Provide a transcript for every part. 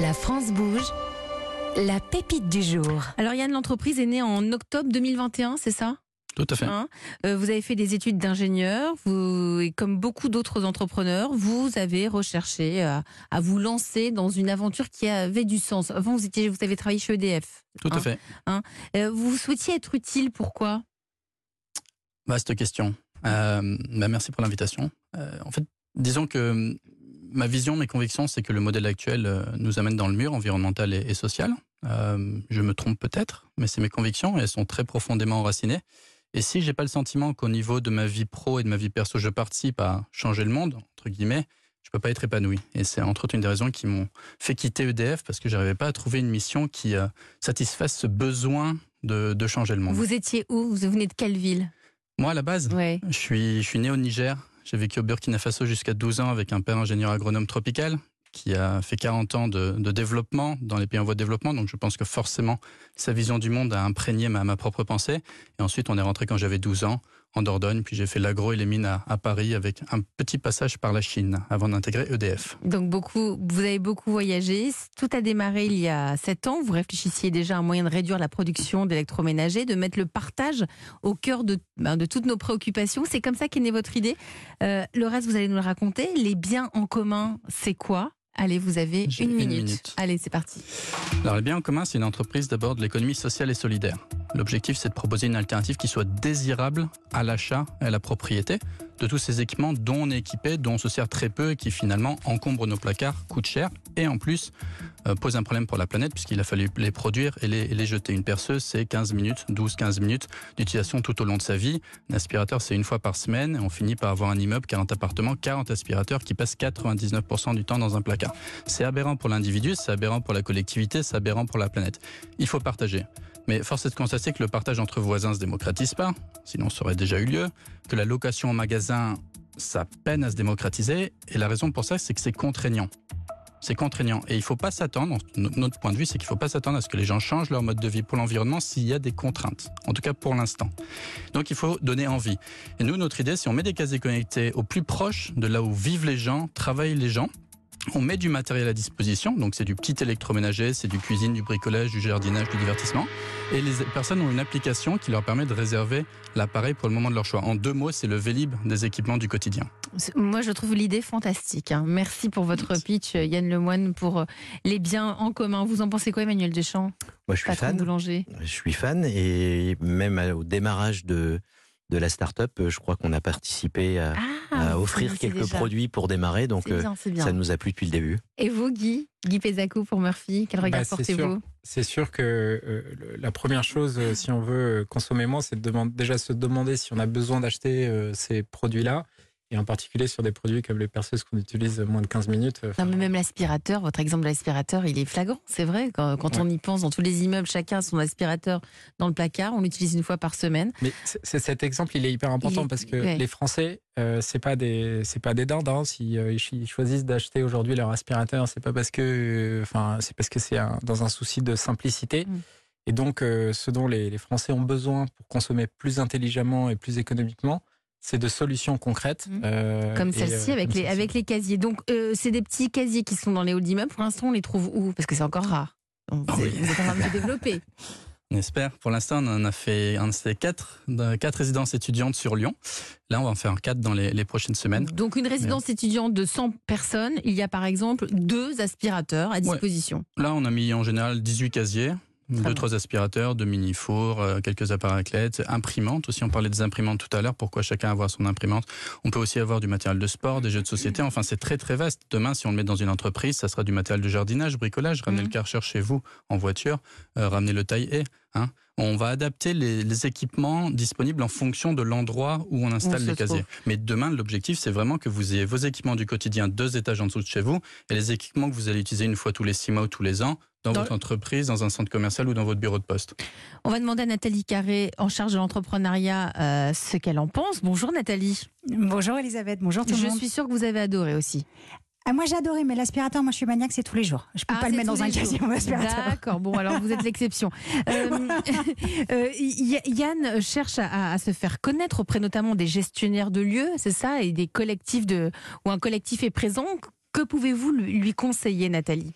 La France bouge. La pépite du jour. Alors Yann, l'entreprise est née en octobre 2021, c'est ça? Tout à fait. Hein? Euh, vous avez fait des études d'ingénieur, vous, et comme beaucoup d'autres entrepreneurs, vous avez recherché à, à vous lancer dans une aventure qui avait du sens. Avant, vous, étiez, vous avez travaillé chez EDF. Tout à Hein? fait. Euh, vous souhaitiez être utile, pourquoi? Vaste question. Euh, bah, merci pour l'invitation. Euh, en fait, disons que ma vision, mes convictions, c'est que le modèle actuel euh, nous amène dans le mur environnemental et, et social. Euh, je me trompe peut-être, mais c'est mes convictions et elles sont très profondément enracinées. Et si j'ai pas le sentiment qu'au niveau de ma vie pro et de ma vie perso, je participe à changer le monde, entre guillemets, je peux pas être épanoui. Et c'est entre autres une des raisons qui m'ont fait quitter EDF parce que j'arrivais pas à trouver une mission qui euh, satisfasse ce besoin de, de changer le monde. Vous étiez où? Vous venez de quelle ville? Moi, à la base, ouais. je suis, je suis né au Niger. J'ai vécu au Burkina Faso jusqu'à 12 ans avec un père ingénieur agronome tropical qui a fait 40 ans de, développement dans les pays en voie de développement. Donc je pense que forcément, sa vision du monde a imprégné ma propre pensée. Et ensuite, on est rentré quand j'avais 12 ans en Dordogne. Puis j'ai fait l'agro et les mines à, à Paris avec un petit passage par la Chine avant d'intégrer EDF. Donc beaucoup, vous avez beaucoup voyagé. Tout a démarré il y a sept ans. Vous réfléchissiez déjà à un moyen de réduire la production d'électroménager, de mettre le partage au cœur de, ben, de toutes nos préoccupations. C'est comme ça qu'est née votre idée. Euh, le reste, vous allez nous le raconter. Les biens en commun, c'est quoi? Allez, vous avez une une minute. minute. Allez, c'est parti. Alors, le bien en commun, c'est une entreprise d'abord de l'économie sociale et solidaire. L'objectif, c'est de proposer une alternative qui soit désirable à l'achat et à la propriété de tous ces équipements dont on est équipé, dont on se sert très peu et qui finalement encombrent nos placards, coûtent cher et en plus euh, posent un problème pour la planète puisqu'il a fallu les produire et les, et les jeter. Une perceuse, c'est 15 minutes, 12-15 minutes d'utilisation tout au long de sa vie. Un aspirateur, c'est une fois par semaine. On finit par avoir un immeuble, 40 appartements, 40 aspirateurs qui passent 99% du temps dans un placard. C'est aberrant pour l'individu, c'est aberrant pour la collectivité, c'est aberrant pour la planète. Il faut partager. Mais force est de constater que le partage entre voisins ne se démocratise pas, sinon ça aurait déjà eu lieu, que la location en magasin, ça peine à se démocratiser, et la raison pour ça, c'est que c'est contraignant. C'est contraignant. Et il ne faut pas s'attendre, notre point de vue, c'est qu'il ne faut pas s'attendre à ce que les gens changent leur mode de vie pour l'environnement s'il y a des contraintes. En tout cas pour l'instant. Donc il faut donner envie. Et nous, notre idée, c'est on met des casiers connectés au plus proche de là où vivent les gens, travaillent les gens. On met du matériel à disposition, donc c'est du petit électroménager, c'est du cuisine, du bricolage, du jardinage, du divertissement. Et les personnes ont une application qui leur permet de réserver l'appareil pour le moment de leur choix. En deux mots, c'est le Vélib des équipements du quotidien. Moi, je trouve l'idée fantastique. hein. Merci pour votre pitch, Yann Lemoine, pour euh, les biens en commun. Vous en pensez quoi, Emmanuel Deschamps, Moi, je suis patron fan. boulanger Je suis fan et même à- au démarrage de, de la start-up, euh, je crois qu'on a participé à, à vous offrir quelques déjà. produits pour démarrer. Donc, euh, bien, c'est bien. ça nous a plu depuis le début. Et vous, Guy Guy Pézacou pour Murphy, quel regard Bah, c'est portez-vous C'est sûr que euh, la première chose, euh, si on veut consommer moins, c'est de demander- déjà se demander si on a besoin d'acheter euh, ces produits-là, et en particulier sur des produits comme les perceuses qu'on utilise moins de 15 minutes. euh, Non, mais même l'aspirateur, votre exemple d'aspirateur, il est flagrant, c'est vrai. Quand, quand on y pense, dans tous les immeubles, chacun a son aspirateur dans le placard, on l'utilise une fois par semaine. Mais c'est- cet exemple, il est hyper important est- parce que ouais. les Français, euh, c'est pas des, c'est pas des dindes. Hein, si euh, ils choisissent d'acheter aujourd'hui leur aspirateur, c'est pas parce que, euh, c'est parce que c'est dans un souci de simplicité. Mm. Et donc, euh, ce dont les, les Français ont besoin pour consommer plus intelligemment et plus économiquement, c'est de solutions concrètes. Mm. euh, Comme celle-ci euh, avec, comme les, celle-ci. avec les casiers. Donc, euh, c'est des petits casiers qui sont dans les halls d'immeubles. Pour l'instant, on les trouve où? Parce que c'est encore rare. Donc, Ah c'est- oui. Vous êtes en train de développer. On espère. Pour l'instant, on en a fait un de ces quatre, de- quatre résidences étudiantes sur Lyon. Là, on va en faire quatre dans les, les prochaines semaines. Donc, une résidence étudiante de 100 personnes, il y a par exemple deux aspirateurs à disposition. Là, on a mis en général 18 casiers, deux, trois aspirateurs, deux mini-fours, euh, quelques appareils imprimantes aussi. On parlait des imprimantes tout à l'heure. Pourquoi chacun avoir son imprimante? On peut aussi avoir du matériel de sport, des jeux de société. Enfin, c'est très, très vaste. Demain, si on le met dans une entreprise, ça sera du matériel de jardinage, bricolage. Ramener Mhm. le karcher chez vous en voiture, euh, ramener le taille-haie. Hein on va adapter les, les équipements disponibles en fonction de l'endroit où on installe les casiers. trouve. Mais demain, l'objectif, c'est vraiment que vous ayez vos équipements du quotidien deux étages en dessous de chez vous et les équipements que vous allez utiliser une fois tous les six mois ou tous les ans dans, Dans votre entreprise, dans un centre commercial ou dans votre bureau de poste. On va demander à Nathalie Carré, en charge de l'entrepreneuriat, euh, ce qu'elle en pense. Bonjour Nathalie. Bonjour Elisabeth, bonjour tout Je le monde. suis sûre que vous avez adoré aussi. Ah, moi j'ai adoré, mais l'aspirateur, moi je suis maniaque, c'est tous les jours. Je peux Ah, pas le mettre dans un casier, mon aspirateur. D'accord, bon, alors vous êtes l'exception. Euh, euh, Yann cherche à, à se faire connaître auprès notamment des gestionnaires de lieux, c'est ça, et des collectifs de, où un collectif est présent. Que pouvez-vous lui conseiller, Nathalie?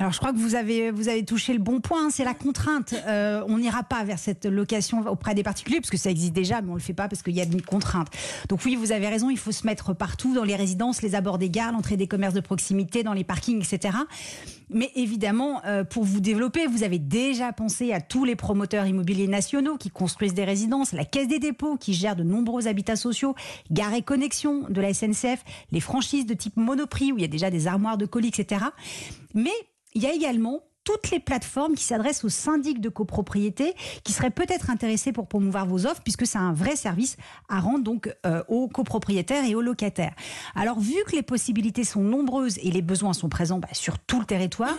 Alors, je crois que vous avez, vous avez touché le bon point, c'est la contrainte. Euh, on n'ira pas vers cette location auprès des particuliers, parce que ça existe déjà, mais on ne le fait pas parce qu'il y a une contrainte. Donc oui, vous avez raison, il faut se mettre partout, dans les résidences, les abords des gares, l'entrée des commerces de proximité, dans les parkings, etc. Mais évidemment, euh, pour vous développer, vous avez déjà pensé à tous les promoteurs immobiliers nationaux qui construisent des résidences, la Caisse des dépôts qui gère de nombreux habitats sociaux, Gare et Connexion de la SNCF, les franchises de type Monoprix où il y a déjà des armoires de colis, etc. Mais il y a également toutes les plateformes qui s'adressent aux syndics de copropriété qui seraient peut-être intéressés pour promouvoir vos offres puisque c'est un vrai service à rendre donc euh, aux copropriétaires et aux locataires. Alors vu que les possibilités sont nombreuses et les besoins sont présents bah, sur tout le territoire,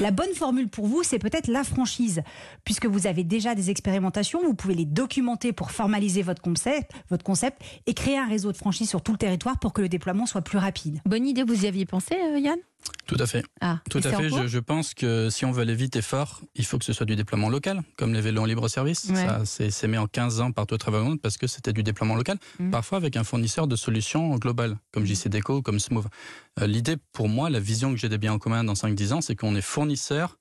la bonne formule pour vous c'est peut-être la franchise puisque vous avez déjà des expérimentations, vous pouvez les documenter pour formaliser votre concept, votre concept et créer un réseau de franchise sur tout le territoire pour que le déploiement soit plus rapide. Bonne idée, vous y aviez pensé euh, Yann? Tout à fait. Ah, Tout à fait. Je, je, pense que si on veut aller vite et fort, il faut que ce soit du déploiement local, comme les vélos en libre service. Ouais. Ça c'est mis en 15 ans partout au travers du monde parce que c'était du déploiement local, Mm. parfois avec un fournisseur de solutions globales, comme JC Deco, comme Smooth. Euh, L'idée, pour moi, la vision que j'ai des biens en commun dans 5-10 ans, c'est qu'on est fournisseur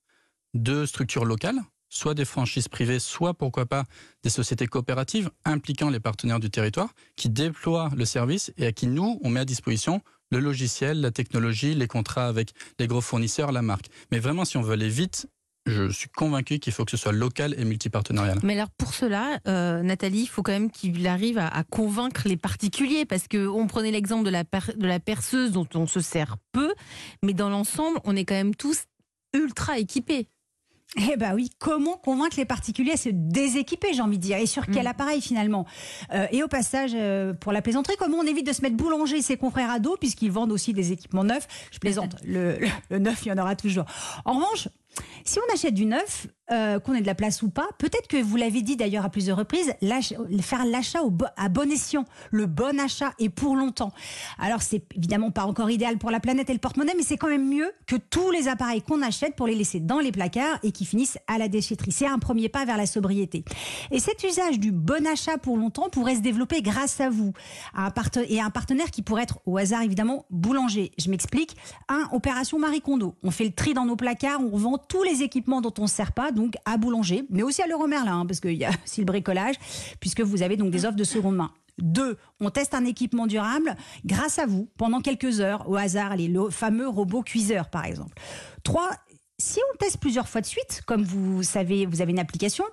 de structures locales, soit des franchises privées, soit pourquoi pas des sociétés coopératives impliquant les partenaires du territoire qui déploient le service et à qui nous, on met à disposition le logiciel, la technologie, les contrats avec les gros fournisseurs, la marque. Mais vraiment, si on veut aller vite, je suis convaincu qu'il faut que ce soit local et multipartenarial. Mais alors pour cela, euh, Nathalie, il faut quand même qu'il arrive à, convaincre les particuliers, parce que on prenait l'exemple de la perceuse dont on se sert peu, mais dans l'ensemble, on est quand même tous ultra équipés. Eh ben oui, comment convaincre les particuliers à se déséquiper, j'ai envie de dire, et sur quel mmh. appareil finalement? Euh, Et au passage, euh, pour la plaisanterie, comment on évite de se mettre boulanger ses confrères à dos, puisqu'ils vendent aussi des équipements neufs? Je plaisante, le, le, le neuf, il y en aura toujours. En revanche, si on achète du neuf, euh, qu'on ait de la place ou pas, peut-être que vous l'avez dit d'ailleurs à plusieurs reprises, faire l'achat à bon escient, le bon achat et pour longtemps. Alors c'est évidemment pas encore idéal pour la planète et le porte-monnaie, mais c'est quand même mieux que tous les appareils qu'on achète pour les laisser dans les placards et qui finissent à la déchetterie. C'est un premier pas vers la sobriété. Et cet usage du bon achat pour longtemps pourrait se développer grâce à vous et à un partenaire qui pourrait être au hasard évidemment boulanger. Je m'explique. Un, opération Marie Kondo. On fait le tri dans nos placards, on revend tous les équipements dont on ne sert pas, donc à Boulanger, mais aussi à Leroy Merlin, hein, parce qu'il y a aussi le bricolage, puisque vous avez donc des offres de seconde main. Deux, on teste un équipement durable grâce à vous pendant quelques heures, au hasard, les fameux robots cuiseurs par exemple. Trois, si on teste plusieurs fois de suite, comme vous savez, vous avez une application,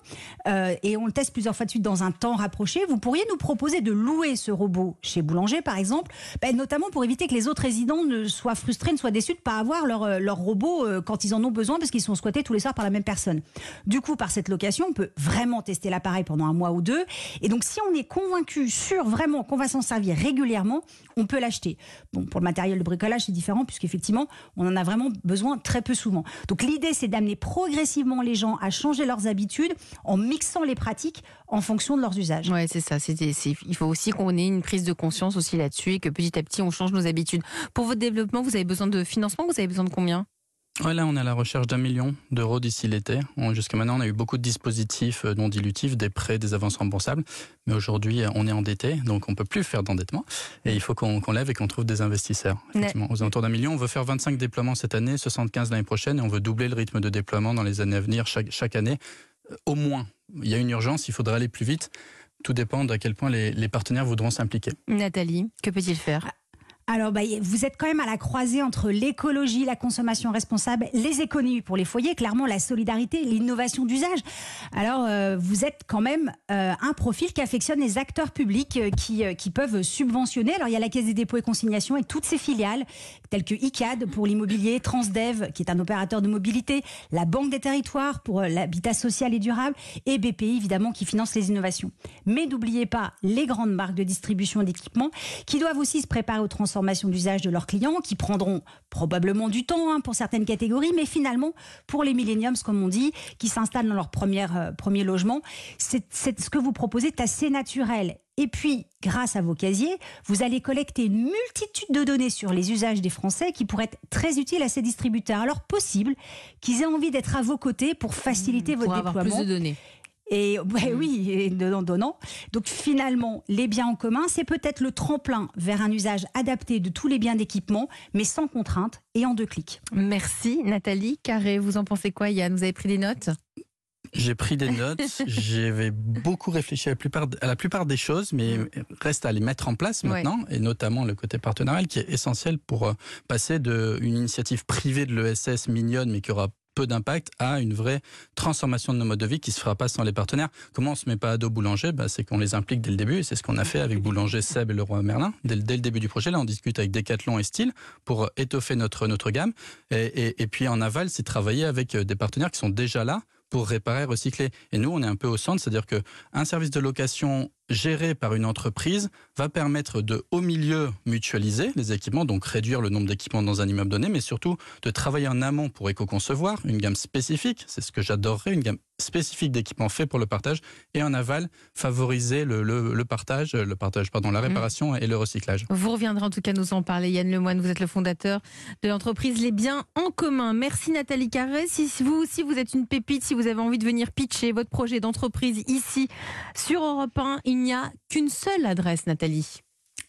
euh, et on le teste plusieurs fois de suite dans un temps rapproché, vous pourriez nous proposer de louer ce robot chez Boulanger, par exemple, ben, notamment pour éviter que les autres résidents ne soient frustrés, ne soient déçus de ne pas avoir leur, leur robot euh, quand ils en ont besoin, parce qu'ils sont squattés tous les soirs par la même personne. Du coup, par cette location, on peut vraiment tester l'appareil pendant un mois ou deux, et donc si on est convaincu, sûr vraiment qu'on va s'en servir régulièrement, on peut l'acheter. Bon, pour le matériel de bricolage, c'est différent, puisqu'effectivement, on en a vraiment besoin très peu souvent. L'idée, c'est d'amener progressivement les gens à changer leurs habitudes en mixant les pratiques en fonction de leurs usages. Ouais, c'est ça. Il faut aussi qu'on ait une prise de conscience aussi là-dessus et que petit à petit, on change nos habitudes. Pour votre développement, vous avez besoin de financement Vous avez besoin de combien? Ouais, là, on est à la recherche d'un million d'euros d'ici l'été. Jusqu'à maintenant, on a eu beaucoup de dispositifs non dilutifs, des prêts, des avances remboursables. Mais aujourd'hui, on est endetté, donc on peut plus faire d'endettement. Et il faut qu'on qu lève et qu'on trouve des investisseurs. Effectivement, aux alentours d'un million, on veut faire 25 déploiements cette année, 75 l'année prochaine, et on veut doubler le rythme de déploiement dans les années à venir, chaque, chaque année, au moins. Il y a une urgence, il faudra aller plus vite. Tout dépend d'à quel point les, les partenaires voudront s'impliquer. Nathalie, que peut-il faire? Alors, bah, vous êtes quand même à la croisée entre l'écologie, la consommation responsable, les économies pour les foyers, clairement la solidarité, l'innovation d'usage. Alors, euh, vous êtes quand même euh, un profil qui affectionne les acteurs publics euh, qui, qui peuvent subventionner. Alors, il y a la Caisse des dépôts et consignations et toutes ses filiales, telles que ICAD pour l'immobilier, Transdev, qui est un opérateur de mobilité, la Banque des territoires pour l'habitat social et durable, et BPI, évidemment, qui finance les innovations. Mais n'oubliez pas les grandes marques de distribution d'équipements qui doivent aussi se préparer au transformation d'usage de leurs clients, qui prendront probablement du temps hein, pour certaines catégories, mais finalement, pour les millenniums, comme on dit, qui s'installent dans leur première, euh, premier logement, c'est ce que vous proposez est assez naturel. Et puis, grâce à vos casiers, vous allez collecter une multitude de données sur les usages des Français qui pourraient être très utiles à ces distributeurs. Alors, possible qu'ils aient envie d'être à vos côtés pour faciliter mmh, votre pour déploiement. Avoir plus de données Et Mm. oui, et donnant, donnant. Donc finalement, les biens en commun, c'est peut-être le tremplin vers un usage adapté de tous les biens d'équipement, mais sans contrainte et en deux clics. Merci Nathalie. Carré, vous en pensez quoi Yann? Vous avez pris des notes? J'ai pris des notes, j'avais beaucoup réfléchi à la, plupart, à la plupart des choses, mais reste à les mettre en place Ouais. maintenant, et notamment le côté partenarial qui est essentiel pour euh, passer d'une initiative privée de l'ESS mignonne, mais qui aura peu d'impact, à une vraie transformation de nos modes de vie qui se fera pas sans les partenaires. Comment on se met pas à dos boulanger? Bah, C'est qu'on les implique dès le début, et c'est ce qu'on a fait avec Boulanger Seb et Leroy Merlin. Dès, le- début du projet, là, on discute avec Decathlon et Style pour euh, étoffer notre, gamme. Et, et- et puis en aval, c'est travailler avec euh, des partenaires qui sont déjà là pour réparer, recycler. Et nous, on est un peu au centre, c'est-à-dire que un service de location géré par une entreprise va permettre de, au milieu, mutualiser les équipements, donc réduire le nombre d'équipements dans un immeuble donné, mais surtout de travailler en amont pour éco-concevoir une gamme spécifique, c'est ce que j'adorerais, une gamme spécifique d'équipements faits pour le partage, et en aval, favoriser le, le- le partage, le partage, pardon, la réparation et le recyclage. Vous reviendrez en tout cas nous en parler. Yann Lemoine, vous êtes le fondateur de l'entreprise Les Biens en Commun. Merci Nathalie Carré. Si si vous aussi vous êtes une pépite, si vous avez envie de venir pitcher votre projet d'entreprise ici sur Europe 1, il n'y a qu'une seule adresse Nathalie.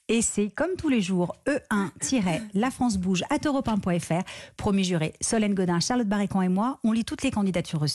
Et c'est comme tous les jours, E1-La France Bouge à europe1.fr. Promis juré, Solène Godin, Charlotte Barrécan et moi, on lit toutes les candidatures reçues.